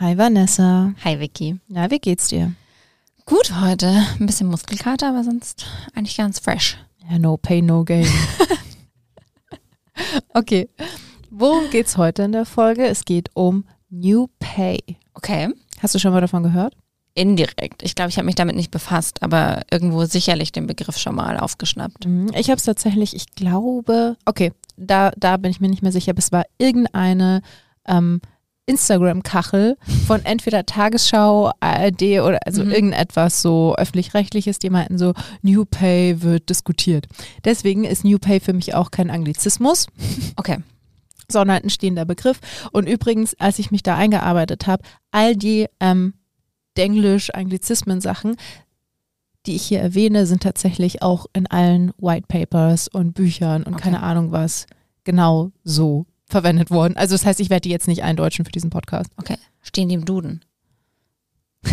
Hi Vanessa. Hi Vicky. Na, wie geht's dir? Gut heute. Ein bisschen Muskelkater, aber sonst eigentlich ganz fresh. Ja, no pain, no gain. okay. Worum geht's heute in der Folge? Es geht um New Pay. Okay. Hast du schon mal davon gehört? Indirekt. Ich glaube, ich habe mich damit nicht befasst, aber irgendwo sicherlich den Begriff schon mal aufgeschnappt. Mhm, Ich habe es tatsächlich, ich glaube, okay, da, da bin ich mir nicht mehr sicher, aber es war irgendeine ähm, Instagram-Kachel von entweder Tagesschau, ARD oder also Mhm. irgendetwas so öffentlich-rechtliches, die meinten so, New Pay wird diskutiert. Deswegen ist New Pay für mich auch kein Anglizismus, Okay. sondern ein stehender Begriff. Und übrigens, als ich mich da eingearbeitet habe, all die ähm, Denglisch, Anglizismen-Sachen, die ich hier erwähne, sind tatsächlich auch in allen White Papers und Büchern und Okay. keine Ahnung was genau so verwendet worden. Also das heißt, ich werde die jetzt nicht eindeutschen für diesen Podcast. Okay. Stehen die im Duden?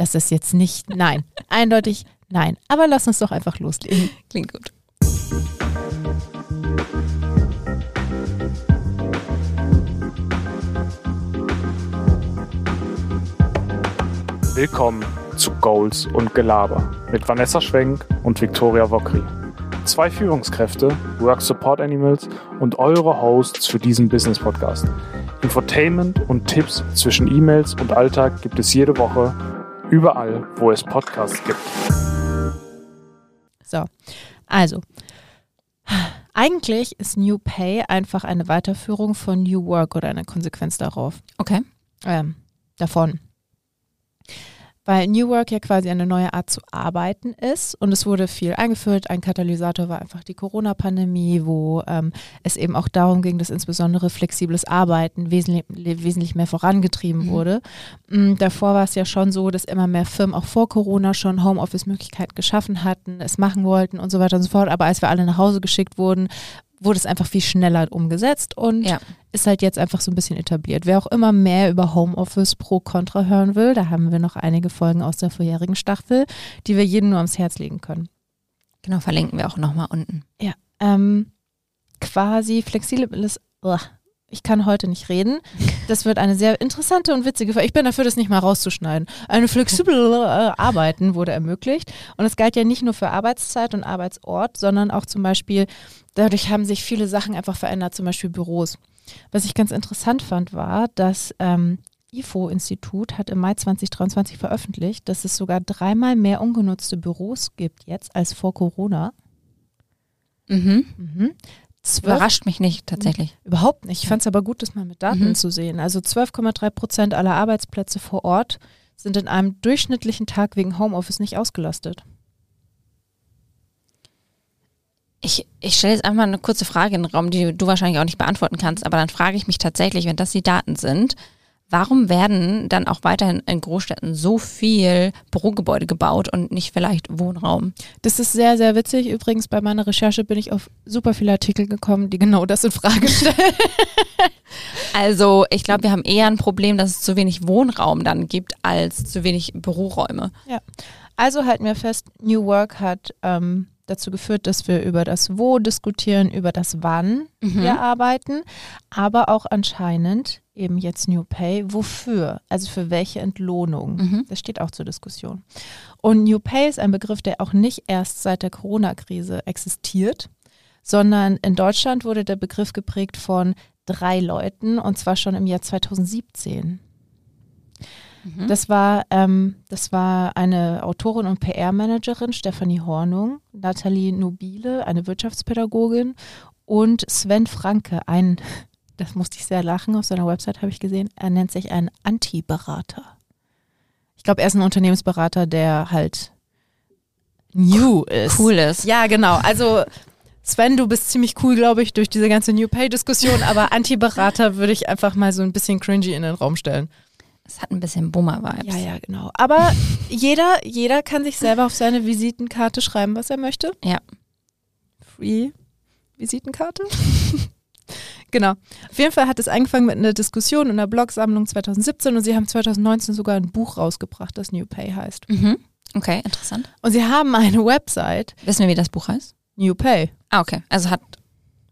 Das ist jetzt nicht, nein, eindeutig nein. Aber lass uns doch einfach loslegen. Klingt gut. Willkommen zu Goals und Gelaber mit Vanessa Schwenk und Viktoria Wokri. Zwei Führungskräfte, Work Support Animals und eure Hosts für diesen Business Podcast. Infotainment und Tipps zwischen E-Mails und Alltag gibt es jede Woche überall, wo es Podcasts gibt. So, also, eigentlich ist New Pay einfach eine Weiterführung von New Work oder eine Konsequenz darauf. Okay. ähm, davon. Weil New Work ja quasi eine neue Art zu arbeiten ist und es wurde viel eingeführt. Ein Katalysator war einfach die Corona-Pandemie, wo ähm, es eben auch darum ging, dass insbesondere flexibles Arbeiten wesentlich, wesentlich mehr vorangetrieben Mhm. wurde. Mm, Davor war es ja schon so, dass immer mehr Firmen auch vor Corona schon Homeoffice-Möglichkeiten geschaffen hatten, es machen wollten und so weiter und so fort. Aber als wir alle nach Hause geschickt wurden, wurde es einfach viel schneller umgesetzt und Ja. ist halt jetzt einfach so ein bisschen etabliert. Wer auch immer mehr über Homeoffice pro Contra hören will, da haben wir noch einige Folgen aus der vorherigen Staffel, die wir jedem nur ans Herz legen können. Genau, verlinken wir auch nochmal unten. Ähm, quasi flexibles, ich kann heute nicht reden. Das wird eine sehr interessante und witzige Folge. Ich bin dafür, das nicht mal rauszuschneiden. Eine flexible äh, Arbeiten wurde ermöglicht. Und es galt ja nicht nur für Arbeitszeit und Arbeitsort, sondern auch zum Beispiel, dadurch haben sich viele Sachen einfach verändert, zum Beispiel Büros. Was ich ganz interessant fand, war, dass ähm, IFO-Institut hat im Mai 2023 veröffentlicht, dass es sogar dreimal mehr ungenutzte Büros gibt jetzt als vor Corona. Mhm. Mhm. Zwölf Überrascht mich nicht, tatsächlich. Überhaupt nicht. Ich fand es aber gut, das mal mit Daten Mhm. zu sehen. Also 12,3 Prozent aller Arbeitsplätze vor Ort sind in einem durchschnittlichen Tag wegen Homeoffice nicht ausgelastet. Ich, ich stelle jetzt einfach mal eine kurze Frage in den Raum, die du wahrscheinlich auch nicht beantworten kannst, aber dann frage ich mich tatsächlich, wenn das die Daten sind, warum werden dann auch weiterhin in Großstädten so viel Bürogebäude gebaut und nicht vielleicht Wohnraum? Das ist sehr, sehr witzig. Übrigens, bei meiner Recherche bin ich auf super viele Artikel gekommen, die genau das in Frage stellen. Also ich glaube, wir haben eher ein Problem, dass es zu wenig Wohnraum dann gibt, als zu wenig Büroräume. Also halten wir fest, New Work hat ähm, dazu geführt, dass wir über das Wo diskutieren, über das Wann Mhm. wir arbeiten, aber auch anscheinend eben jetzt New Pay, wofür? Also für welche Entlohnung? Mhm. Das steht auch zur Diskussion. Und New Pay ist ein Begriff, der auch nicht erst seit der Corona-Krise existiert, sondern in Deutschland wurde der Begriff geprägt von drei Leuten und zwar schon im Jahr 2017. Mhm. Das war, ähm, das war eine Autorin und PR-Managerin, Stefanie Hornung, Nathalie Nobile, eine Wirtschaftspädagogin und Sven Franke, ein, das musste ich sehr lachen, auf seiner Website habe ich gesehen, er nennt sich ein Anti-Berater. Ich glaube, er ist ein Unternehmensberater, der halt new ist. Cool ist. Ja, genau. Also Sven, du bist ziemlich cool, glaube ich, durch diese ganze New Pay-Diskussion, aber Anti-Berater würde ich einfach mal so ein bisschen cringy in den Raum stellen. Es hat ein bisschen Bummer-Vibes. Ja, ja, genau. Aber jeder, jeder kann sich selber auf seine Visitenkarte schreiben, was er möchte. Ja. Free Visitenkarte. genau. Auf jeden Fall hat es angefangen mit einer Diskussion in der Blogsammlung 2017 und sie haben 2019 sogar ein Buch rausgebracht, das New Pay heißt. Mhm. Okay, interessant. Und sie haben eine Website, Wissen wir, wie das Buch heißt? New Pay. Ah, okay. Also hat.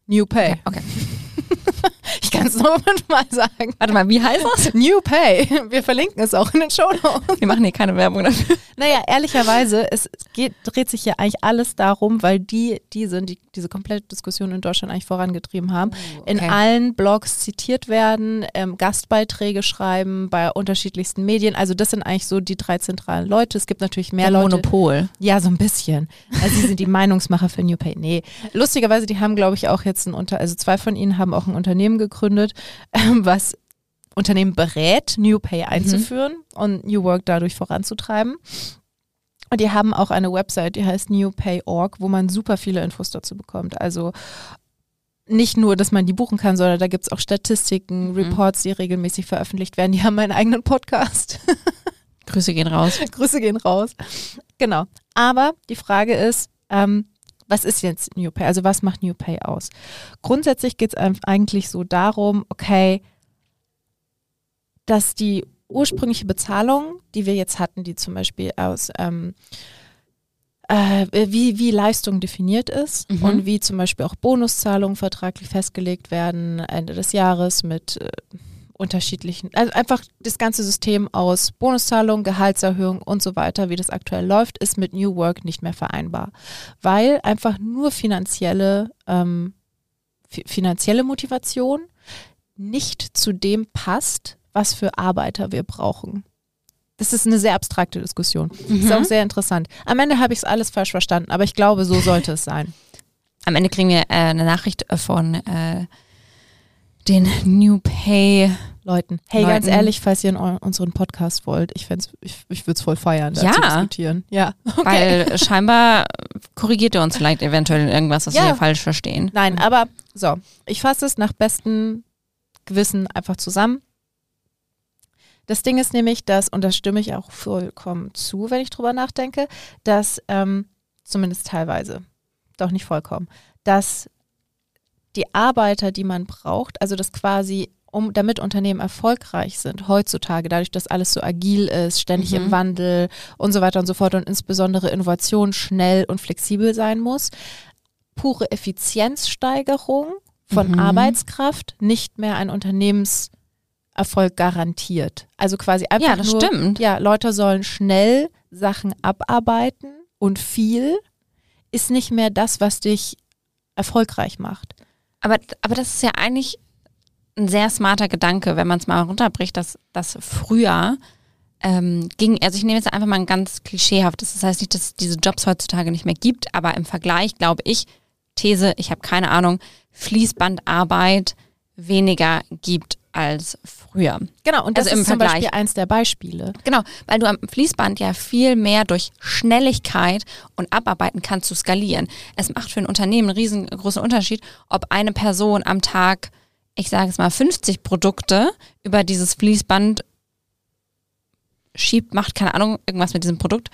New Pay. Okay. Ich kannst du noch fünfmal sagen. Warte mal, wie heißt das? New Pay. Wir verlinken es auch in den Show Notes. Wir machen hier keine Werbung dafür. Naja, ehrlicherweise, es geht, dreht sich hier eigentlich alles darum, weil die, die sind, die diese komplette Diskussion in Deutschland eigentlich vorangetrieben haben, in okay. allen Blogs zitiert werden, ähm, Gastbeiträge schreiben bei unterschiedlichsten Medien. Also das sind eigentlich so die drei zentralen Leute. Es gibt natürlich mehr Der Leute. Monopol. Ja, so ein bisschen. Also sie sind die Meinungsmacher für New Pay. Nee. Lustigerweise, die haben, glaube ich, auch jetzt ein Unter, also zwei von ihnen haben auch ein Unternehmen gegründet, ähm, was Unternehmen berät, New Pay einzuführen und New Work dadurch voranzutreiben. Und die haben auch eine Website, die heißt newpay.org, wo man super viele Infos dazu bekommt. Also nicht nur, dass man die buchen kann, sondern da gibt es auch Statistiken, Mhm. Reports, die regelmäßig veröffentlicht werden. Die haben einen eigenen Podcast. Grüße gehen raus. Grüße gehen raus. Genau. Aber die Frage ist, ähm, was ist jetzt New Pay? Also was macht New Pay aus? Grundsätzlich geht es eigentlich so darum, okay, dass die ursprüngliche Bezahlung, die wir jetzt hatten, die zum Beispiel aus ähm, äh, wie, wie Leistung definiert ist Mhm. und wie zum Beispiel auch Bonuszahlungen vertraglich festgelegt werden Ende des Jahres mit äh, unterschiedlichen, also einfach das ganze System aus Bonuszahlung, Gehaltserhöhung und so weiter, wie das aktuell läuft, ist mit New Work nicht mehr vereinbar, weil einfach nur finanzielle, ähm, fi- finanzielle Motivation nicht zu dem passt, was für Arbeiter wir brauchen. Das ist eine sehr abstrakte Diskussion. Ist auch sehr interessant. Am Ende habe ich es alles falsch verstanden, aber ich glaube, so sollte es sein. Am Ende kriegen wir äh, eine Nachricht von äh, den New Pay. Leuten. Hey, ganz Leuten. ehrlich, falls ihr in unseren Podcast wollt, ich, ich, ich würde es voll feiern, da Ja. zu diskutieren. Ja, okay. Weil scheinbar korrigiert er uns vielleicht eventuell irgendwas, was Ja. wir falsch verstehen. Nein, aber so, ich fasse es nach bestem Gewissen einfach zusammen. Das Ding ist nämlich, dass, und da stimme ich auch vollkommen zu, wenn ich drüber nachdenke, dass, ähm, zumindest teilweise, doch nicht vollkommen, dass die Arbeiter, die man braucht, also das quasi, um, damit Unternehmen erfolgreich sind, heutzutage, dadurch, dass alles so agil ist, ständig Mhm. im Wandel und so weiter und so fort und insbesondere Innovation schnell und flexibel sein muss, pure Effizienzsteigerung von Mhm. Arbeitskraft nicht mehr ein Unternehmenserfolg garantiert. Also quasi einfach Ja, das nur, stimmt. ja, Leute sollen schnell Sachen abarbeiten und viel ist nicht mehr das, was dich erfolgreich macht. Aber, aber das ist ja eigentlich ein sehr smarter Gedanke, wenn man es mal runterbricht, dass das früher ähm, ging, also ich nehme jetzt einfach mal ein ganz klischeehaftes, das heißt nicht, dass es diese Jobs heutzutage nicht mehr gibt, aber im Vergleich glaube ich, These, ich habe keine Ahnung, Fließbandarbeit weniger gibt als früher. Genau, und das Also im ist zum Vergleich. Beispiel eins der Beispiele. Genau, weil du am Fließband ja viel mehr durch Schnelligkeit und Abarbeiten kannst zu skalieren. Es macht für ein Unternehmen einen riesengroßen Unterschied, ob eine Person am Tag, ich sage es mal, 50 Produkte über dieses Fließband schiebt, macht, keine Ahnung, irgendwas mit diesem Produkt.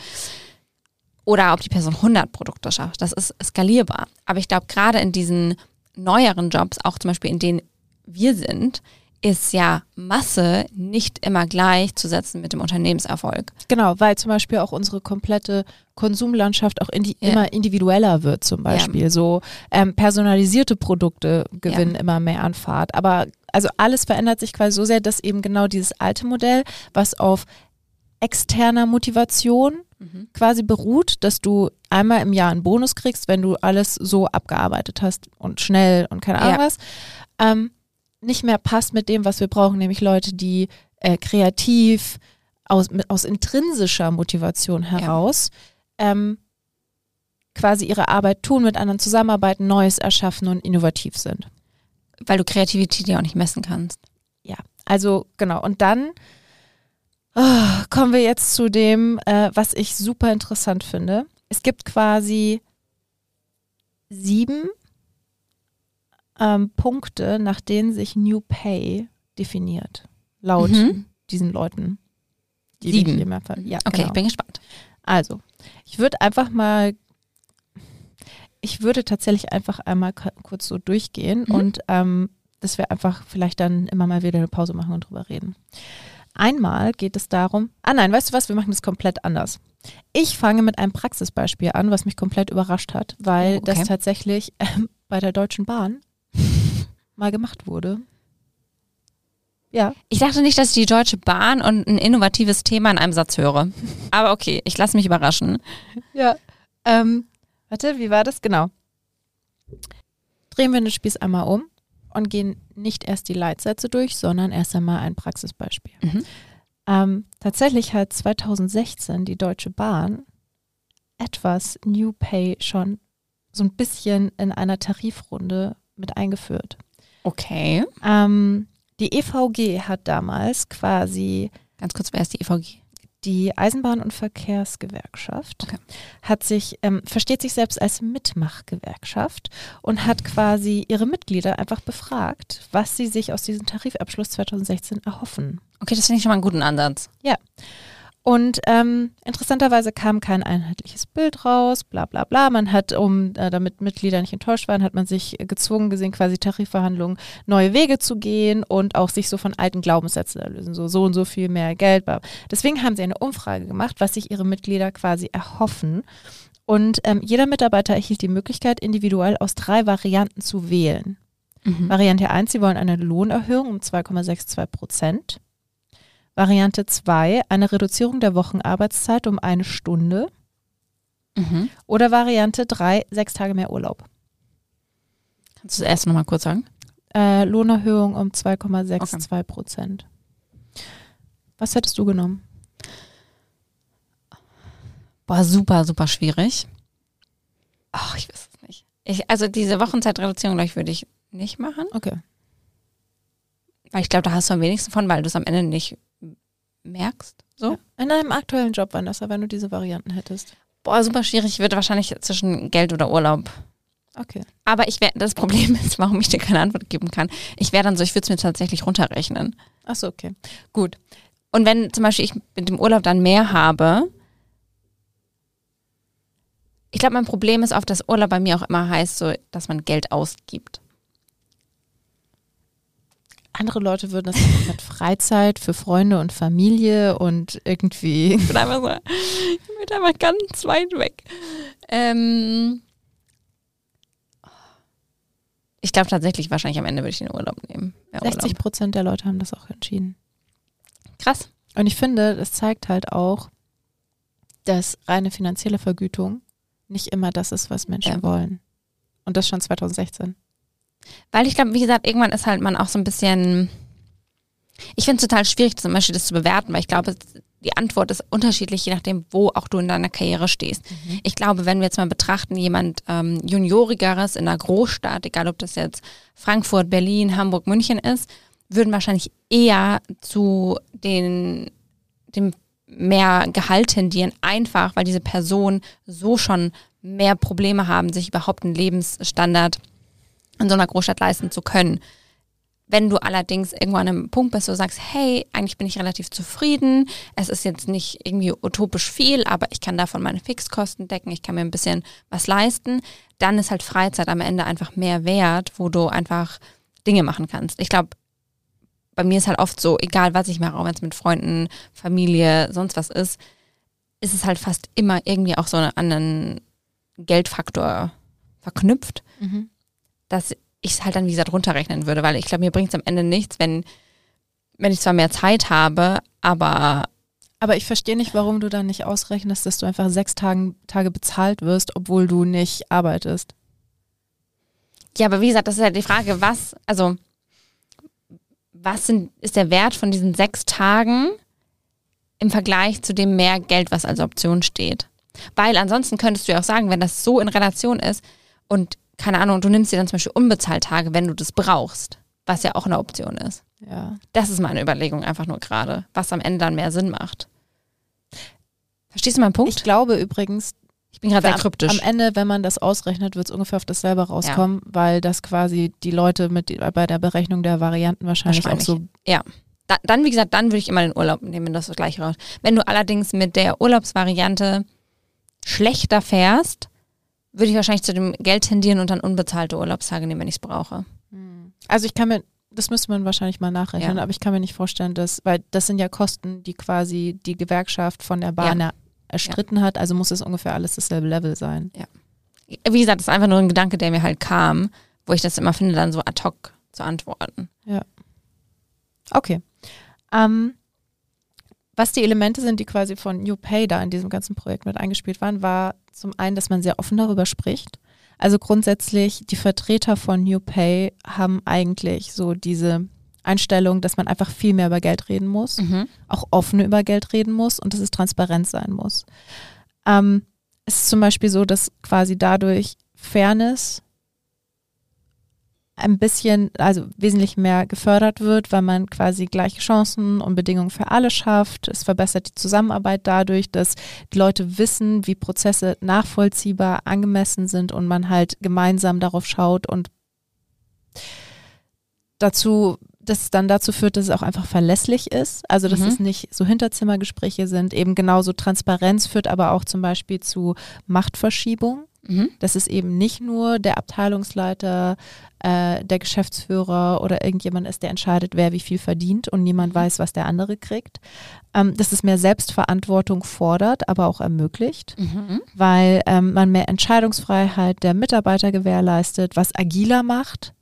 Oder ob die Person 100 Produkte schafft. Das ist skalierbar. Aber ich glaube, gerade in diesen neueren Jobs, auch zum Beispiel in denen wir sind, ist ja Masse nicht immer gleichzusetzen mit dem Unternehmenserfolg. Genau, weil zum Beispiel auch unsere komplette Konsumlandschaft auch indi Ja. immer individueller wird zum Beispiel. So ähm, personalisierte Produkte gewinnen immer mehr an Fahrt. Aber also alles verändert sich quasi so sehr, dass eben genau dieses alte Modell, was auf externer Motivation quasi beruht, dass du einmal im Jahr einen Bonus kriegst, wenn du alles so abgearbeitet hast und schnell und keine Ahnung Ja. was, ähm, nicht mehr passt mit dem, was wir brauchen, nämlich Leute, die äh, kreativ aus, mit, aus intrinsischer Motivation heraus ähm, quasi ihre Arbeit tun, mit anderen zusammenarbeiten, Neues erschaffen und innovativ sind. Weil du Kreativität ja auch nicht messen kannst. Ja, also genau. Und dann oh, kommen wir jetzt zu dem, äh, was ich super interessant finde. Es gibt quasi sieben ähm, Punkte, nach denen sich New Pay definiert. Laut Mhm. diesen Leuten. Die Sieben. Ja, Okay, genau. ich bin gespannt. Also, ich würde einfach mal, ich würde tatsächlich einfach einmal kurz so durchgehen Mhm. und ähm, dass wir einfach vielleicht dann immer mal wieder eine Pause machen und drüber reden. Einmal geht es darum, ah nein, weißt du was, wir machen das komplett anders. Ich fange mit einem Praxisbeispiel an, was mich komplett überrascht hat, weil Oh, okay. das tatsächlich ähm, bei der Deutschen Bahn mal gemacht wurde. Ja. Ich dachte nicht, dass ich die Deutsche Bahn und ein innovatives Thema in einem Satz höre. Aber okay, ich lasse mich überraschen. Ja. Ähm, warte, wie war das? Genau. Drehen wir den Spieß einmal um und gehen nicht erst die Leitsätze durch, sondern erst einmal ein Praxisbeispiel. Mhm. Ähm, tatsächlich hat 2016 die Deutsche Bahn etwas New Pay schon so ein bisschen in einer Tarifrunde mit eingeführt. Okay. Ähm, die EVG hat damals quasi Ganz kurz, wer ist die EVG? die Eisenbahn- und Verkehrsgewerkschaft Okay. hat sich, ähm, versteht sich selbst als Mitmachgewerkschaft und hat quasi ihre Mitglieder einfach befragt, was sie sich aus diesem Tarifabschluss 2016 erhoffen. Okay, das finde ich schon mal einen guten Ansatz. Und ähm, interessanterweise kam kein einheitliches Bild raus, bla bla bla. Man hat, um äh, damit Mitglieder nicht enttäuscht waren, hat man sich äh, gezwungen gesehen, quasi Tarifverhandlungen neue Wege zu gehen und auch sich so von alten Glaubenssätzen zu lösen. So, so und so viel mehr Geld. Bla. Deswegen haben sie eine Umfrage gemacht, was sich ihre Mitglieder quasi erhoffen. Und ähm, jeder Mitarbeiter erhielt die Möglichkeit, individuell aus drei Varianten zu wählen. Mhm. Variante 1, sie wollen eine Lohnerhöhung um 2,62 Prozent. Variante 2, eine Reduzierung der Wochenarbeitszeit um eine Stunde. Mhm. Oder Variante 3, sechs Tage mehr Urlaub. Kannst du das erste nochmal kurz sagen? Äh, Lohnerhöhung um 2,62 Prozent. Was hättest du genommen? Boah, super, super schwierig. Ach, ich weiß es nicht. Ich, also diese Wochenzeitreduzierung, glaube ich, würde ich nicht machen. Okay. Weil ich glaube, da hast du am wenigsten von, weil du es am Ende nicht merkst. So. In einem aktuellen Job, Vanessa, wenn du diese Varianten hättest. Boah, super schwierig. Ich würde wahrscheinlich zwischen Geld oder Urlaub. Okay. Aber ich wäre, das Problem ist, warum ich dir keine Antwort geben kann. Ich wäre dann so, ich würde es mir tatsächlich runterrechnen. Achso, okay. Gut. Und wenn zum Beispiel ich mit dem Urlaub dann mehr habe, ich glaube, mein Problem ist oft, dass Urlaub bei mir auch immer heißt, so, dass man Geld ausgibt. Andere Leute würden das mit Freizeit für Freunde und Familie und irgendwie. Ich bin einfach so, ich bin einfach ganz weit weg. Ähm, ich glaube tatsächlich, wahrscheinlich am Ende würde ich den Urlaub nehmen. Ja, 60 Urlaub. Prozent der Leute haben das auch entschieden. Krass. Und ich finde, das zeigt halt auch, dass reine finanzielle Vergütung nicht immer das ist, was Menschen Ja. wollen. Und das schon 2016. Weil ich glaube, wie gesagt, irgendwann ist halt man auch so ein bisschen. Ich finde es total schwierig, zum Beispiel das zu bewerten, weil ich glaube, die Antwort ist unterschiedlich, je nachdem, wo auch du in deiner Karriere stehst. Ich glaube, wenn wir jetzt mal betrachten, jemand ähm, Juniorigeres in einer Großstadt, egal ob das jetzt Frankfurt, Berlin, Hamburg, München ist, würden wahrscheinlich eher zu den, dem mehr Gehalt tendieren, einfach weil diese Personen so schon mehr Probleme haben, sich überhaupt einen Lebensstandard in so einer Großstadt leisten zu können. Wenn du allerdings irgendwo an einem Punkt bist, wo du sagst, hey, eigentlich bin ich relativ zufrieden, es ist jetzt nicht irgendwie utopisch viel, aber ich kann davon meine Fixkosten decken, ich kann mir ein bisschen was leisten, dann ist halt Freizeit am Ende einfach mehr wert, wo du einfach Dinge machen kannst. Ich glaube, bei mir ist halt oft so, egal was ich mache, auch wenn es mit Freunden, Familie, sonst was ist, ist es halt fast immer irgendwie auch so an einen Geldfaktor verknüpft dass ich es halt dann, wie gesagt, runterrechnen würde, weil ich glaube, mir bringt es am Ende nichts, wenn, wenn ich zwar mehr Zeit habe, aber Aber ich verstehe nicht, warum du dann nicht ausrechnest, dass du einfach sechs Tagen, Tage bezahlt wirst, obwohl du nicht arbeitest. ja, aber wie gesagt, das ist halt die Frage, was, also was sind, ist der Wert von diesen sechs Tagen im Vergleich zu dem mehr Geld, was als Option steht? Weil ansonsten könntest du ja auch sagen, wenn das so in Relation ist und keine Ahnung, du nimmst dir dann zum Beispiel unbezahlt Tage, wenn du das brauchst, was ja auch eine Option ist. Ja. Das ist meine Überlegung einfach nur gerade, was am Ende dann mehr Sinn macht. Verstehst du meinen Punkt? Ich glaube übrigens, Ich bin gerade sehr kryptisch. am Ende, wenn man das ausrechnet, wird es ungefähr auf dasselbe rauskommen, weil das quasi die Leute mit bei der Berechnung der Varianten wahrscheinlich, Wahrscheinlich. auch so. Da, dann, wie gesagt, dann würde ich immer den Urlaub nehmen, wenn das das gleiche raus. Wenn du allerdings mit der Urlaubsvariante schlechter fährst, würde ich wahrscheinlich zu dem Geld tendieren und dann unbezahlte Urlaubstage nehmen, wenn ich es brauche. Also ich kann mir, das müsste man wahrscheinlich mal nachrechnen, Ja. aber ich kann mir nicht vorstellen, dass, weil das sind ja Kosten, die quasi die Gewerkschaft von der Bahn er- erstritten hat, also muss es ungefähr alles dasselbe Level sein. Wie gesagt, das ist einfach nur ein Gedanke, der mir halt kam, wo ich das immer finde, dann so ad hoc zu antworten. Okay. Ähm, was die Elemente sind, die quasi von New Pay da in diesem ganzen Projekt mit eingespielt waren, war zum einen, dass man sehr offen darüber spricht. Also grundsätzlich, die Vertreter von New Pay haben eigentlich so diese Einstellung, dass man einfach viel mehr über Geld reden muss, Mhm. auch offen über Geld reden muss und dass es transparent sein muss. Ähm, es ist zum Beispiel so, dass quasi dadurch Fairness ein bisschen, also wesentlich mehr gefördert wird, weil man quasi gleiche Chancen und Bedingungen für alle schafft. Es verbessert die Zusammenarbeit dadurch, dass die Leute wissen, wie Prozesse nachvollziehbar, angemessen sind und man halt gemeinsam darauf schaut und dazu, dass es dann dazu führt, dass es auch einfach verlässlich ist. Also dass Mhm. es nicht so Hinterzimmergespräche sind. Eben genauso Transparenz führt aber auch zum Beispiel zu Machtverschiebung. Mhm. dass es eben nicht nur der Abteilungsleiter, äh, der Geschäftsführer oder irgendjemand ist, der entscheidet, wer wie viel verdient und niemand weiß, was der andere kriegt. Ähm, dass es mehr Selbstverantwortung fordert, aber auch ermöglicht, Mhm. weil ähm, man mehr Entscheidungsfreiheit der Mitarbeiter gewährleistet, was agiler macht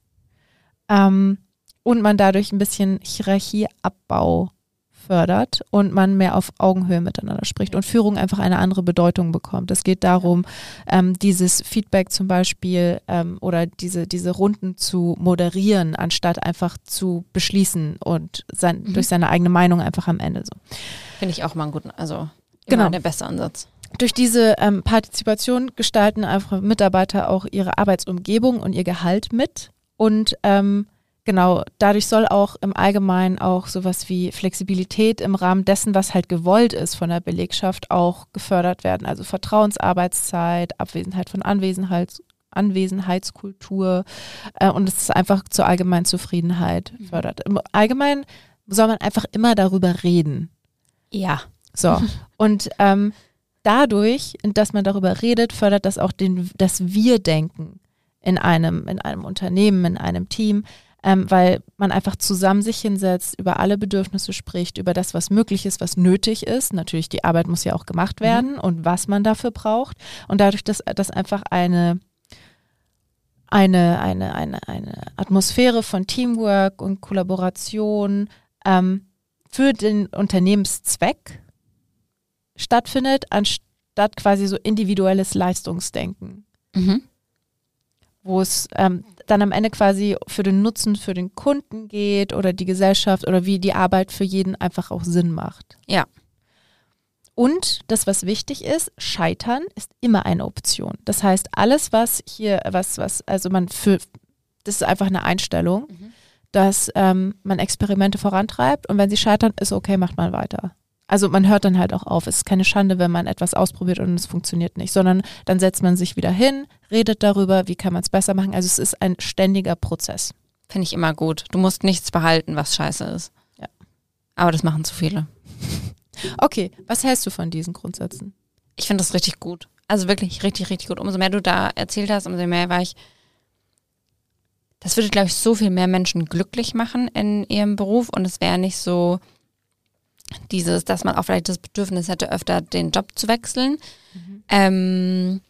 ähm, und man dadurch ein bisschen Hierarchieabbau fördert und man mehr auf Augenhöhe miteinander spricht und Führung einfach eine andere Bedeutung bekommt. Es geht darum, ähm, dieses Feedback zum Beispiel ähm, oder diese, diese Runden zu moderieren, anstatt einfach zu beschließen und sein, Mhm. durch seine eigene Meinung einfach am Ende so. Finde ich auch mal einen guten, also Genau. der beste Ansatz. Durch diese ähm, Partizipation gestalten einfach Mitarbeiter auch ihre Arbeitsumgebung und ihr Gehalt mit. Und ähm, genau, dadurch soll auch im Allgemeinen auch sowas wie Flexibilität im Rahmen dessen, was halt gewollt ist von der Belegschaft, auch gefördert werden. Also Vertrauensarbeitszeit, Abwesenheit von Anwesenheits Anwesenheitskultur äh, und es ist einfach zur allgemeinen Zufriedenheit Mhm. fördert. Im Allgemeinen soll man einfach immer darüber reden. Ja. So. Und ähm, dadurch, dass man darüber redet, fördert das auch den, das Wir-Denken in einem, in einem Unternehmen, in einem Team, ähm, weil man einfach zusammen sich hinsetzt, über alle Bedürfnisse spricht, über das, was möglich ist, was nötig ist. Natürlich, die Arbeit muss ja auch gemacht werden und was man dafür braucht. Und dadurch, dass das einfach eine eine, eine, eine, eine Atmosphäre von Teamwork und Kollaboration ähm, für den Unternehmenszweck stattfindet, anstatt quasi so individuelles Leistungsdenken, Mhm. Wo es ähm, dann am Ende quasi für den Nutzen für den Kunden geht oder die Gesellschaft oder wie die Arbeit für jeden einfach auch Sinn macht. Ja. Und das, was wichtig ist, Scheitern ist immer eine Option. Das heißt, alles, was hier, was, was, also man für, das ist einfach eine Einstellung, Mhm. dass ähm, man Experimente vorantreibt und wenn sie scheitern, ist okay, macht man weiter. Also man hört dann halt auch auf. Es ist keine Schande, wenn man etwas ausprobiert und es funktioniert nicht, sondern dann setzt man sich wieder hin, redet darüber, wie kann man es besser machen. Also es ist ein ständiger Prozess. Finde ich immer gut. Du musst nichts behalten, was scheiße ist. Ja. Aber das machen zu viele. Okay, was hältst du von diesen Grundsätzen? Ich finde das richtig gut. Also wirklich richtig, richtig gut. Umso mehr du da erzählt hast, umso mehr war ich. Das würde, glaube ich, so viel mehr Menschen glücklich machen in ihrem Beruf und es wäre nicht so dieses, dass man auch vielleicht das Bedürfnis hätte, öfter den Job zu wechseln. Ähm,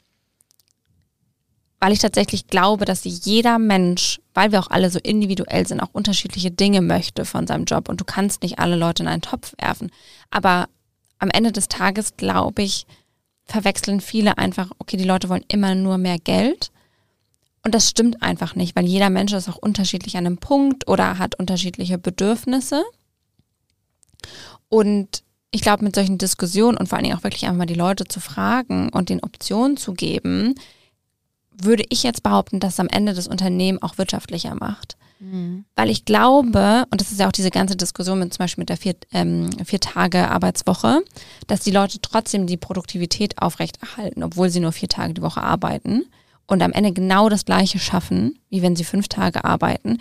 weil ich tatsächlich glaube, dass jeder Mensch, weil wir auch alle so individuell sind, auch unterschiedliche Dinge möchte von seinem Job und du kannst nicht alle Leute in einen Topf werfen. Aber am Ende des Tages, glaube ich, verwechseln viele einfach, okay, die Leute wollen immer nur mehr Geld. Und das stimmt einfach nicht, weil jeder Mensch ist auch unterschiedlich an einem Punkt oder hat unterschiedliche Bedürfnisse. Und ich glaube, mit solchen Diskussionen und vor allen Dingen auch wirklich einfach mal die Leute zu fragen und den Optionen zu geben, würde ich jetzt behaupten, dass es am Ende das Unternehmen auch wirtschaftlicher macht. Weil ich glaube, und das ist ja auch diese ganze Diskussion mit zum Beispiel mit der vier, ähm, vier Tage Arbeitswoche, dass die Leute trotzdem die Produktivität aufrechterhalten, obwohl sie nur vier Tage die Woche arbeiten und am Ende genau das Gleiche schaffen, wie wenn sie fünf Tage arbeiten.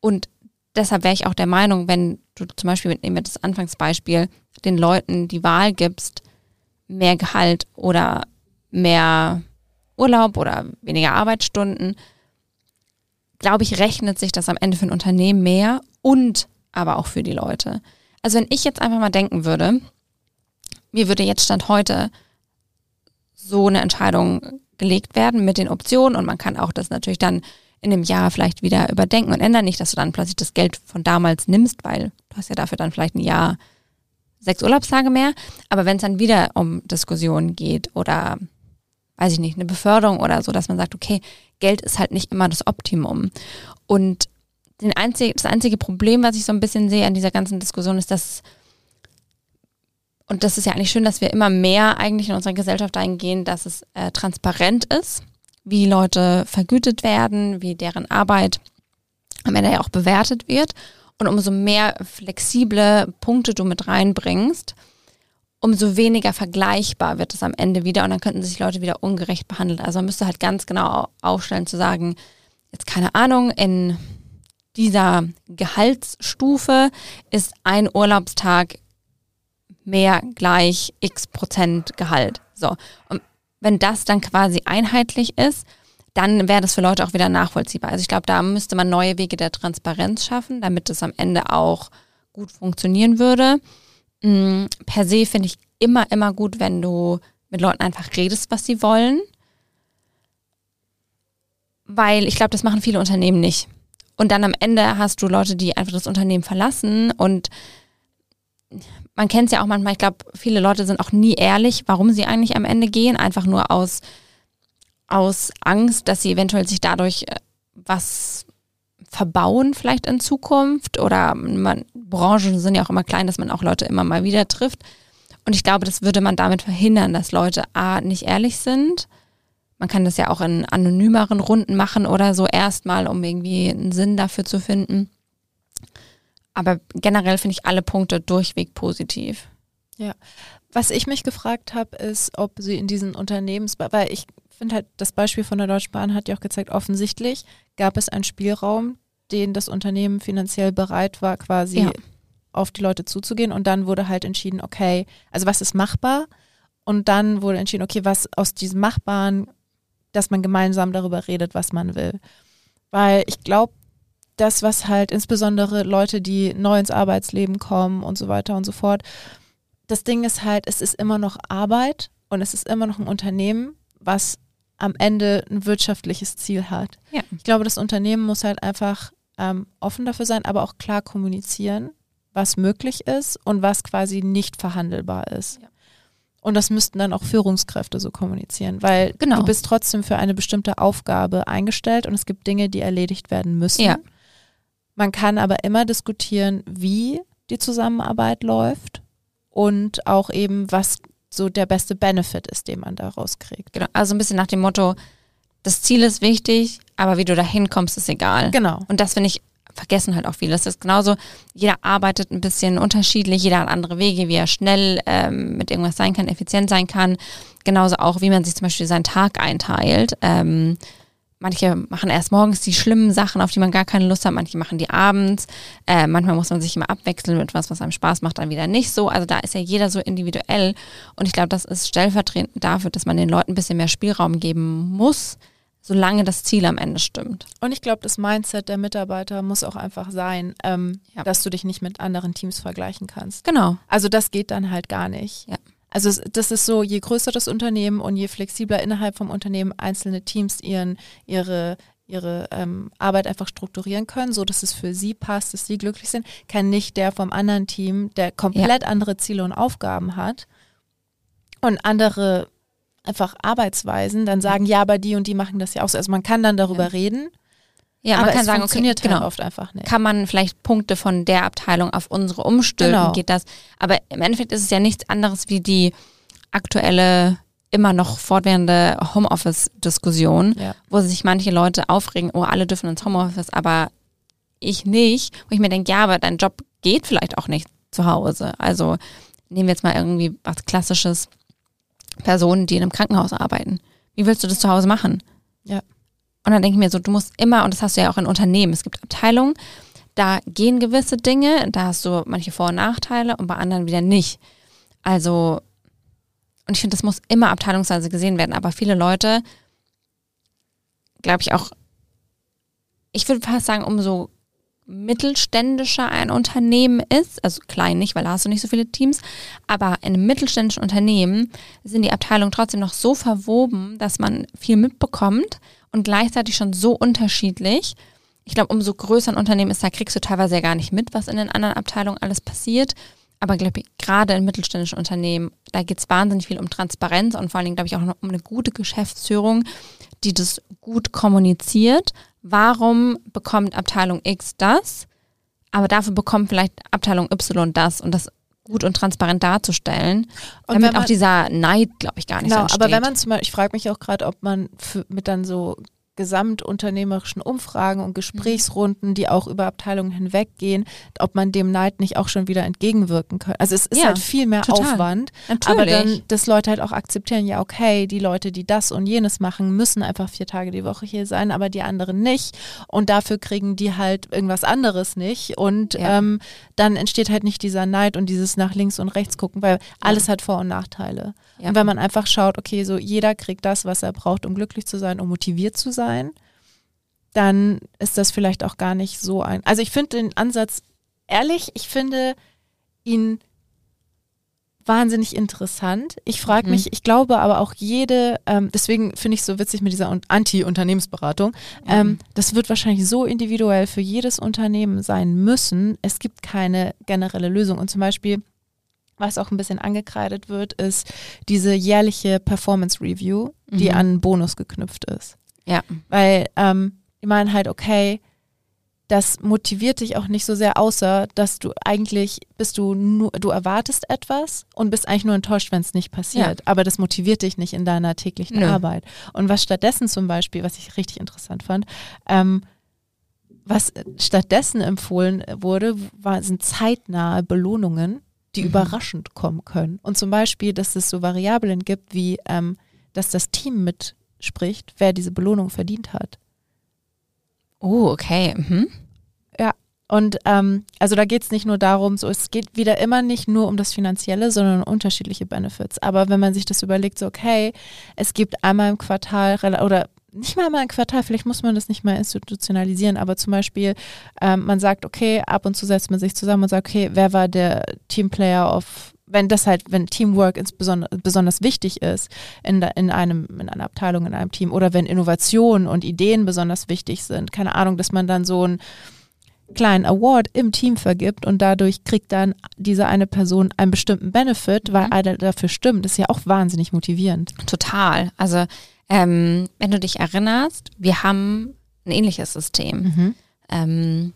Und deshalb wäre ich auch der Meinung, wenn du zum Beispiel, nehmen wir das Anfangsbeispiel, den Leuten die Wahl gibst, mehr Gehalt oder mehr Urlaub oder weniger Arbeitsstunden, glaube ich, rechnet sich das am Ende für ein Unternehmen mehr und aber auch für die Leute. Also wenn ich jetzt einfach mal denken würde, mir würde jetzt Stand heute so eine Entscheidung gelegt werden mit den Optionen und man kann auch das natürlich dann in einem Jahr vielleicht wieder überdenken und ändern. Nicht, dass du dann plötzlich das Geld von damals nimmst, weil du hast ja dafür dann vielleicht ein Jahr sechs Urlaubstage mehr. Aber wenn es dann wieder um Diskussionen geht oder, weiß ich nicht, eine Beförderung oder so, dass man sagt, okay, Geld ist halt nicht immer das Optimum. Und den einzig, das einzige Problem, was ich so ein bisschen sehe an dieser ganzen Diskussion, ist, dass und das ist ja eigentlich schön, dass wir immer mehr eigentlich in unserer Gesellschaft eingehen, dass es äh, transparent ist, wie Leute vergütet werden, wie deren Arbeit am Ende ja auch bewertet wird. Und umso mehr flexible Punkte du mit reinbringst, umso weniger vergleichbar wird es am Ende wieder und dann könnten sich Leute wieder ungerecht behandelt. Also man müsste halt ganz genau aufstellen zu sagen, jetzt keine Ahnung, in dieser Gehaltsstufe ist ein Urlaubstag mehr gleich x Prozent Gehalt. So. Und wenn das dann quasi einheitlich ist, dann wäre das für Leute auch wieder nachvollziehbar. Also ich glaube, da müsste man neue Wege der Transparenz schaffen, damit es am Ende auch gut funktionieren würde. Mm, per se finde ich immer, immer gut, wenn du mit Leuten einfach redest, was sie wollen. Weil ich glaube, das machen viele Unternehmen nicht. Und dann am Ende hast du Leute, die einfach das Unternehmen verlassen und man kennt es ja auch manchmal, ich glaube, viele Leute sind auch nie ehrlich, warum sie eigentlich am Ende gehen, einfach nur aus, aus Angst, dass sie eventuell sich dadurch äh, was verbauen vielleicht in Zukunft oder man, Branchen sind ja auch immer klein, dass man auch Leute immer mal wieder trifft. Und ich glaube, das würde man damit verhindern, dass Leute A nicht ehrlich sind. Man kann das ja auch in anonymeren Runden machen oder so erstmal, um irgendwie einen Sinn dafür zu finden. Aber generell finde ich alle Punkte durchweg positiv. Ja. Was ich mich gefragt habe, ist, ob sie in diesen Unternehmens, weil ich finde halt, das Beispiel von der Deutschen Bahn hat ja auch gezeigt, offensichtlich gab es einen Spielraum, den das Unternehmen finanziell bereit war, quasi ja. auf die Leute zuzugehen. Und dann wurde halt entschieden, okay, also was ist machbar? Und dann wurde entschieden, okay, was aus diesem Machbaren, dass man gemeinsam darüber redet, was man will. Weil ich glaube, das, was halt insbesondere Leute, die neu ins Arbeitsleben kommen und so weiter und so fort, das Ding ist halt, es ist immer noch Arbeit und es ist immer noch ein Unternehmen, was am Ende ein wirtschaftliches Ziel hat. Ja. Ich glaube, das Unternehmen muss halt einfach ähm, offen dafür sein, aber auch klar kommunizieren, was möglich ist und was quasi nicht verhandelbar ist. Ja. Und das müssten dann auch Führungskräfte so kommunizieren, weil genau. du bist trotzdem für eine bestimmte Aufgabe eingestellt und es gibt Dinge, die erledigt werden müssen. Ja. Man kann aber immer diskutieren, wie die Zusammenarbeit läuft und auch eben, was so der beste Benefit ist, den man daraus kriegt. Genau, also ein bisschen nach dem Motto, das Ziel ist wichtig, aber wie du da hinkommst, ist egal. Genau. Und das finde ich, vergessen halt auch viele. Das ist genauso, jeder arbeitet ein bisschen unterschiedlich, jeder hat andere Wege, wie er schnell ähm, mit irgendwas sein kann, effizient sein kann. Genauso auch, wie man sich zum Beispiel seinen Tag einteilt. Ähm, Manche machen erst morgens die schlimmen Sachen, auf die man gar keine Lust hat. Manche machen die abends. Äh, manchmal muss man sich immer abwechseln mit was, was einem Spaß macht, dann wieder nicht so. Also da ist ja jeder so individuell. Und ich glaube, das ist stellvertretend dafür, dass man den Leuten ein bisschen mehr Spielraum geben muss, solange das Ziel am Ende stimmt. Und ich glaube, das Mindset der Mitarbeiter muss auch einfach sein, ähm, ja. dass du dich nicht mit anderen Teams vergleichen kannst. Genau. Also das geht dann halt gar nicht. Ja. Also das ist so, je größer das Unternehmen und je flexibler innerhalb vom Unternehmen einzelne Teams ihren, ihre, ihre ähm, Arbeit einfach strukturieren können, so dass es für sie passt, dass sie glücklich sind, kann nicht der vom anderen Team, der komplett ja. andere Ziele und Aufgaben hat und andere einfach Arbeitsweisen, dann sagen, ja, aber die und die machen das ja auch so. Also man kann dann darüber ja. reden, ja, aber man kann es sagen, funktioniert okay, genau. halt oft einfach nicht. Kann man vielleicht Punkte von der Abteilung auf unsere umstülpen, genau. geht das. Aber im Endeffekt ist es ja nichts anderes wie die aktuelle, immer noch fortwährende Homeoffice-Diskussion, ja. wo sich manche Leute aufregen, oh, alle dürfen ins Homeoffice, aber ich nicht. Wo ich mir denke, ja, aber dein Job geht vielleicht auch nicht zu Hause. Also nehmen wir jetzt mal irgendwie was Klassisches. Personen, die in einem Krankenhaus arbeiten. Wie willst du das zu Hause machen? Ja. Und dann denke ich mir so, du musst immer, und das hast du ja auch in Unternehmen, es gibt Abteilungen, da gehen gewisse Dinge, da hast du manche Vor- und Nachteile und bei anderen wieder nicht. Also, und ich finde, das muss immer abteilungsweise gesehen werden, aber viele Leute, glaube ich auch, ich würde fast sagen, umso mittelständischer ein Unternehmen ist, also klein nicht, weil da hast du nicht so viele Teams, aber in einem mittelständischen Unternehmen sind die Abteilungen trotzdem noch so verwoben, dass man viel mitbekommt und gleichzeitig schon so unterschiedlich. Ich glaube, umso größer ein Unternehmen ist, da kriegst du teilweise ja gar nicht mit, was in den anderen Abteilungen alles passiert. Aber glaube ich, gerade in mittelständischen Unternehmen, da geht es wahnsinnig viel um Transparenz und vor allen Dingen, glaube ich, auch noch um eine gute Geschäftsführung, die das gut kommuniziert. Warum bekommt Abteilung X das, aber dafür bekommt vielleicht Abteilung Y das und das gut und transparent darzustellen, Und damit man- auch dieser Neid, glaube ich, gar nicht Genau, so entsteht. aber wenn man zum Beispiel, ich frage mich auch gerade, ob man für, mit dann so gesamtunternehmerischen Umfragen und Gesprächsrunden, die auch über Abteilungen hinweggehen, ob man dem Neid nicht auch schon wieder entgegenwirken kann. Also es ist Ja, halt viel mehr total. Aufwand, Natürlich. aber dann, dass Leute halt auch akzeptieren, ja okay, die Leute, die das und jenes machen, müssen einfach vier Tage die Woche hier sein, aber die anderen nicht und dafür kriegen die halt irgendwas anderes nicht und Ja. ähm, dann entsteht halt nicht dieser Neid und dieses nach links und rechts gucken, weil alles hat Vor- und Nachteile. Ja. Und wenn man einfach schaut, okay, so jeder kriegt das, was er braucht, um glücklich zu sein, um motiviert zu sein, dann ist das vielleicht auch gar nicht so ein. Also ich finde den Ansatz, ehrlich, ich finde ihn wahnsinnig interessant. Ich frage Mhm. mich, ich glaube aber auch jede, ähm, deswegen finde ich es so witzig mit dieser Un- Anti-Unternehmensberatung, ähm, das wird wahrscheinlich so individuell für jedes Unternehmen sein müssen. Es gibt keine generelle Lösung. Und zum Beispiel, was auch ein bisschen angekreidet wird, ist diese jährliche Performance Review, die Mhm. an einen Bonus geknüpft ist. Ja. Weil ähm, die meinen halt, okay, das motiviert dich auch nicht so sehr, außer dass du eigentlich bist du nur, du erwartest etwas und bist eigentlich nur enttäuscht, wenn es nicht passiert. Aber das motiviert dich nicht in deiner täglichen Nö. Arbeit. Und was stattdessen zum Beispiel, was ich richtig interessant fand, ähm, was stattdessen empfohlen wurde, war, sind zeitnahe Belohnungen, die Mhm. überraschend kommen können. Und zum Beispiel, dass es so Variablen gibt, wie ähm, dass das Team mitspricht, wer diese Belohnung verdient hat. Oh, okay. Mhm. Und ähm, also da geht es nicht nur darum, so es geht wieder immer nicht nur um das Finanzielle, sondern um unterschiedliche Benefits. Aber wenn man sich das überlegt, so okay, es gibt einmal im Quartal oder nicht mal einmal im Quartal, vielleicht muss man das nicht mal institutionalisieren, aber zum Beispiel, ähm, man sagt, okay, ab und zu setzt man sich zusammen und sagt, okay, wer war der Teamplayer of, wenn das halt, wenn Teamwork insbesondere besonders wichtig ist in, in einem, in einer Abteilung, in einem Team, oder wenn Innovation und Ideen besonders wichtig sind, keine Ahnung, dass man dann so ein kleinen Award im Team vergibt und dadurch kriegt dann diese eine Person einen bestimmten Benefit, weil Mhm. alle dafür stimmt. Das ist ja auch wahnsinnig motivierend. Total. Also, ähm, wenn du dich erinnerst, wir haben ein ähnliches System. Ähm,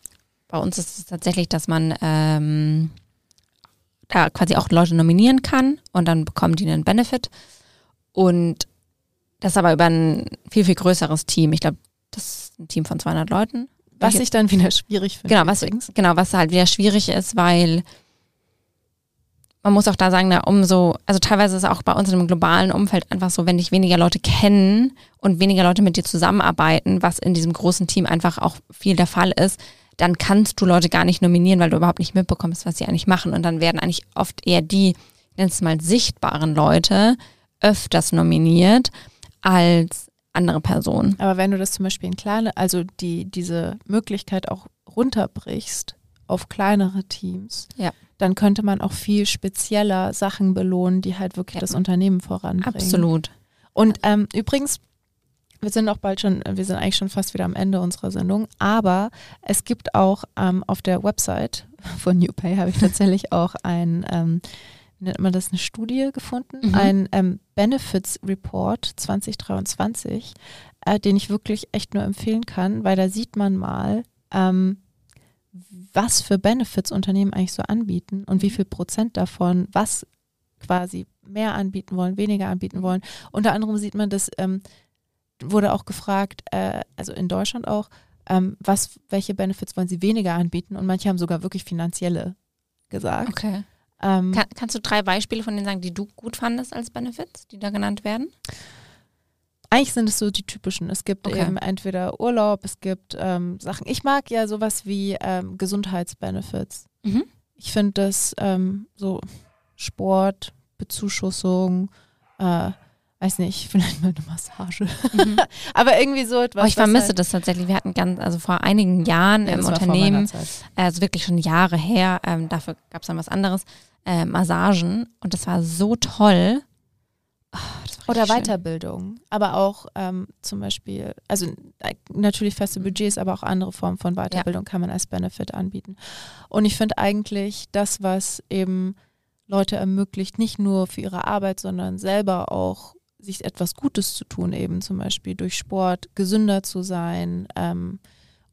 bei uns ist es tatsächlich, dass man ähm, da quasi auch Leute nominieren kann und dann bekommen die einen Benefit. Und das aber über ein viel, viel größeres Team. Ich glaube, das ist ein Team von 200 Leuten. Was ich dann wieder schwierig finde. Genau, was, übrigens. genau, was halt wieder schwierig ist, weil man muss auch da sagen, na, umso, also teilweise ist es auch bei uns in einem globalen Umfeld einfach so, wenn dich weniger Leute kennen und weniger Leute mit dir zusammenarbeiten, was in diesem großen Team einfach auch viel der Fall ist, dann kannst du Leute gar nicht nominieren, weil du überhaupt nicht mitbekommst, was sie eigentlich machen. Und dann werden eigentlich oft eher die, ich nenne es mal sichtbaren Leute, öfters nominiert als andere Personen. Aber wenn du das zum Beispiel in kleine, also die, diese Möglichkeit auch runterbrichst auf kleinere Teams, Ja. dann könnte man auch viel spezieller Sachen belohnen, die halt wirklich Ja. das Unternehmen voranbringen. Absolut. Und ähm, übrigens, wir sind auch bald schon, wir sind eigentlich schon fast wieder am Ende unserer Sendung, aber es gibt auch ähm, auf der Website von NewPay habe ich tatsächlich auch ein, ähm, nennt man das, eine Studie gefunden, Mhm. ein ähm, Benefits Report 2023, äh, den ich wirklich echt nur empfehlen kann, weil da sieht man mal, ähm, was für Benefits Unternehmen eigentlich so anbieten und wie viel Prozent davon was quasi mehr anbieten wollen, weniger anbieten wollen. Unter anderem sieht man, dass ähm, wurde auch gefragt, äh, also in Deutschland auch, ähm, was, welche Benefits wollen sie weniger anbieten und manche haben sogar wirklich finanzielle gesagt. Okay. Ähm, Kann, kannst du drei Beispiele von denen sagen, die du gut fandest als Benefits, die da genannt werden? eigentlich sind es so die typischen. Es gibt Okay. eben entweder Urlaub, es gibt ähm, Sachen. Ich mag ja sowas wie ähm, Gesundheitsbenefits. Mhm. Ich finde das ähm, so Sport, Bezuschussung, äh, weiß nicht, vielleicht mal eine Massage. Aber irgendwie so etwas. Oh, ich was vermisse halt, das tatsächlich. Wir hatten ganz, also vor einigen Jahren Ja, im Unternehmen, also wirklich schon Jahre her, ähm, dafür gab es dann was anderes, äh, Massagen und das war so toll. Oh, war Oder schön. Weiterbildung, aber auch ähm, zum Beispiel, also äh, natürlich feste Budgets, aber auch andere Formen von Weiterbildung kann man als Benefit anbieten. Und ich finde eigentlich das, was eben Leute ermöglicht, nicht nur für ihre Arbeit, sondern selber auch sich etwas Gutes zu tun, eben zum Beispiel durch Sport gesünder zu sein ähm,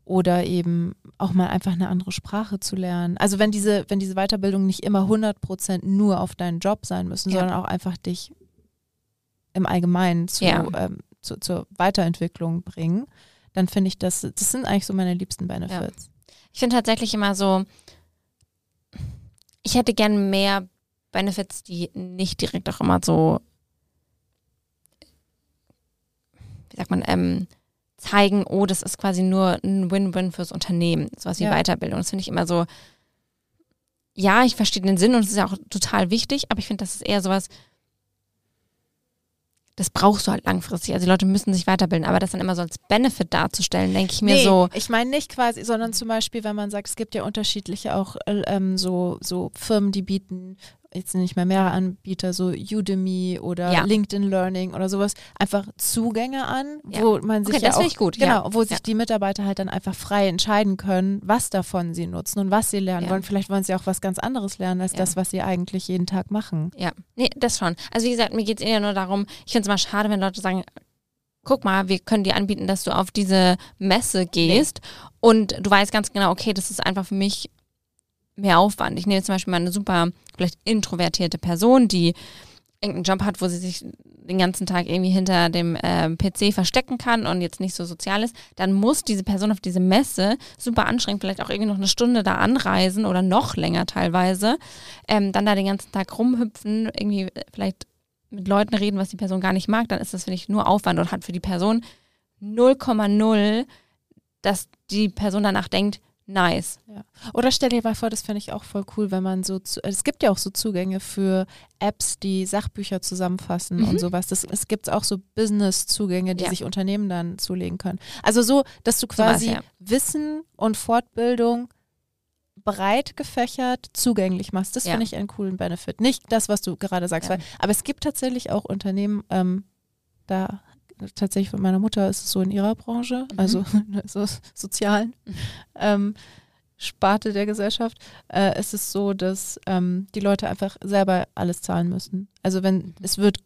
oder eben auch mal einfach eine andere Sprache zu lernen. Also wenn diese, wenn diese Weiterbildung nicht immer 100% nur auf deinen Job sein müssen, Ja. sondern auch einfach dich im Allgemeinen zu, Ja. ähm, zu, zur Weiterentwicklung bringen, dann finde ich das, das sind eigentlich so meine liebsten Benefits. Ich finde tatsächlich immer so, ich hätte gern mehr Benefits, die nicht direkt auch immer so, wie sagt man, ähm, zeigen, oh, das ist quasi nur ein Win-Win fürs Unternehmen, sowas wie Ja. Weiterbildung. Das finde ich immer so, ja, ich verstehe den Sinn und es ist ja auch total wichtig, aber ich finde, das ist eher sowas, das brauchst du halt langfristig. Also die Leute müssen sich weiterbilden, aber das dann immer so als Benefit darzustellen, denke ich mir nee, so, Ich meine nicht quasi, sondern zum Beispiel, wenn man sagt, es gibt ja unterschiedliche auch äh, ähm, so, so Firmen, die bieten jetzt nicht mehr mehrere Anbieter, so Udemy oder Ja. LinkedIn Learning oder sowas, einfach Zugänge an, Ja. wo man sich Okay, ja das auch, gut, Genau, ja. wo sich die Mitarbeiter halt dann einfach frei entscheiden können, was davon sie nutzen und was sie lernen wollen. Vielleicht wollen sie auch was ganz anderes lernen als das, was sie eigentlich jeden Tag machen. Ja, nee, das schon. Also wie gesagt, mir geht es eher nur darum, ich finde es immer schade, wenn Leute sagen, guck mal, wir können dir anbieten, dass du auf diese Messe gehst und du weißt ganz genau, okay, das ist einfach für mich mehr Aufwand. Ich nehme zum Beispiel mal eine super, vielleicht introvertierte Person, die irgendeinen Job hat, wo sie sich den ganzen Tag irgendwie hinter dem ähm, PC verstecken kann und jetzt nicht so sozial ist, dann muss diese Person auf diese Messe super anstrengend, vielleicht auch irgendwie noch eine Stunde da anreisen oder noch länger teilweise, ähm, dann da den ganzen Tag rumhüpfen, irgendwie äh, vielleicht mit Leuten reden, was die Person gar nicht mag, dann ist das, finde ich, nur Aufwand und hat für die Person 0,0, dass die Person danach denkt, nice. Oder stell dir mal vor, das fände ich auch voll cool, wenn man so, zu, es gibt ja auch so Zugänge für Apps, die Sachbücher zusammenfassen Mhm. und sowas. Das, es gibt auch so Business-Zugänge, die Ja. sich Unternehmen dann zulegen können. Also so, dass du quasi ja. Wissen und Fortbildung breit gefächert zugänglich machst. Das Ja. finde ich einen coolen Benefit. Nicht das, was du gerade sagst, Ja. weil, aber es gibt tatsächlich auch Unternehmen, ähm, da tatsächlich von meiner Mutter ist es so in ihrer Branche, Mhm. also so sozialen Mhm. ähm, Sparte der Gesellschaft, äh, ist es so, dass ähm, die Leute einfach selber alles zahlen müssen. Also wenn Mhm. es wird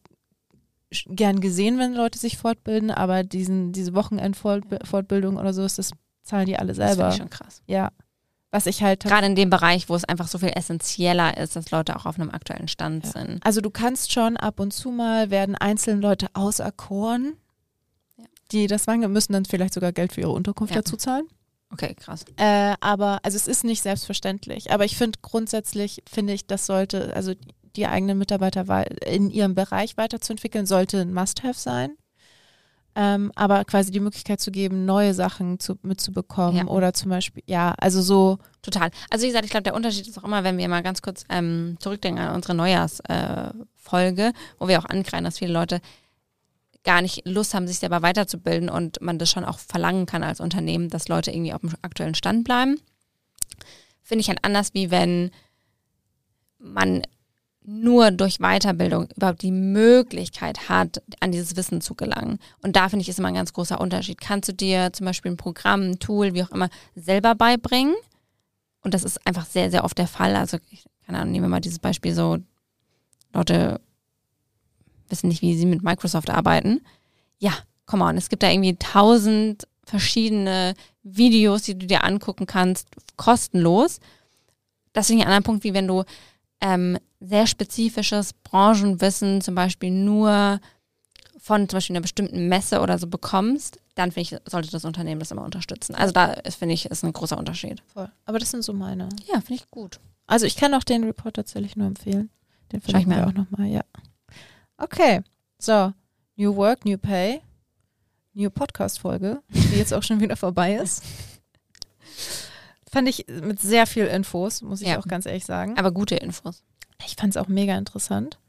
gern gesehen, wenn Leute sich fortbilden, aber diesen, diese Wochenendfortbildung oder so ist das zahlen die alle Das finde selber. ich schon krass. Ja. Was ich halt Gerade in dem Bereich, wo es einfach so viel essentieller ist, dass Leute auch auf einem aktuellen Stand Ja. sind. Also du kannst schon ab und zu mal werden einzelne Leute auserkoren. Die das machen, müssen dann vielleicht sogar Geld für ihre Unterkunft Ja. dazu zahlen. Okay, krass. Äh, aber also es ist nicht selbstverständlich. Aber ich finde grundsätzlich finde ich, das sollte also die eigenen Mitarbeiter in ihrem Bereich weiterzuentwickeln sollte ein Must-have sein. Ähm, aber quasi die Möglichkeit zu geben, neue Sachen zu, mitzubekommen Ja. oder zum Beispiel, ja, also so, Total. Also wie gesagt, ich glaube, der Unterschied ist auch immer, wenn wir mal ganz kurz ähm, zurückdenken an unsere Neujahrsfolge, äh, wo wir auch ankreien, dass viele Leute gar nicht Lust haben, sich selber weiterzubilden und man das schon auch verlangen kann als Unternehmen, dass Leute irgendwie auf dem aktuellen Stand bleiben. Finde ich halt anders, wie wenn man nur durch Weiterbildung überhaupt die Möglichkeit hat, an dieses Wissen zu gelangen. Und da finde ich, ist immer ein ganz großer Unterschied. Kannst du dir zum Beispiel ein Programm, ein Tool, wie auch immer, selber beibringen? Und das ist einfach sehr, sehr oft der Fall. Also, ich, keine Ahnung, nehmen wir mal dieses Beispiel so, Leute wissen nicht, wie sie mit Microsoft arbeiten. Ja, come on, es gibt da irgendwie tausend verschiedene Videos, die du dir angucken kannst, kostenlos. Das ist ein anderer Punkt, wie wenn du ähm, sehr spezifisches Branchenwissen zum Beispiel nur von zum Beispiel einer bestimmten Messe oder so bekommst, dann finde ich, sollte das Unternehmen das immer unterstützen. Also da finde ich, ist ein großer Unterschied. voll. Aber das sind so meine. Ja, finde ich gut. Also ich kann auch den Report tatsächlich nur empfehlen. Den verlinken mir wir auch nochmal, ja. Okay, so, New Work, New Pay, New Podcast-Folge, die jetzt auch schon wieder vorbei ist. Fand ich mit sehr viel Infos, muss ich Ja. auch ganz ehrlich sagen. Aber gute Infos. Ich fand es auch mega interessant.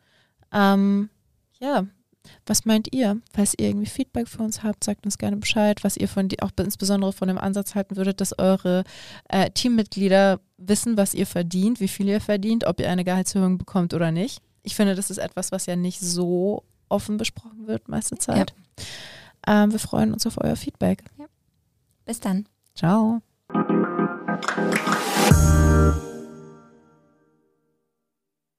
Ähm, ja, Was meint ihr? Falls ihr irgendwie Feedback für uns habt, sagt uns gerne Bescheid, was ihr von die, auch insbesondere von dem Ansatz halten würdet, dass eure äh, Teammitglieder wissen, was ihr verdient, wie viel ihr verdient, ob ihr eine Gehaltserhöhung bekommt oder nicht. Ich finde, das ist etwas, was ja nicht so offen besprochen wird, meiste Zeit. Ja. Ähm, wir freuen uns auf euer Feedback. Ja. Bis dann. Ciao.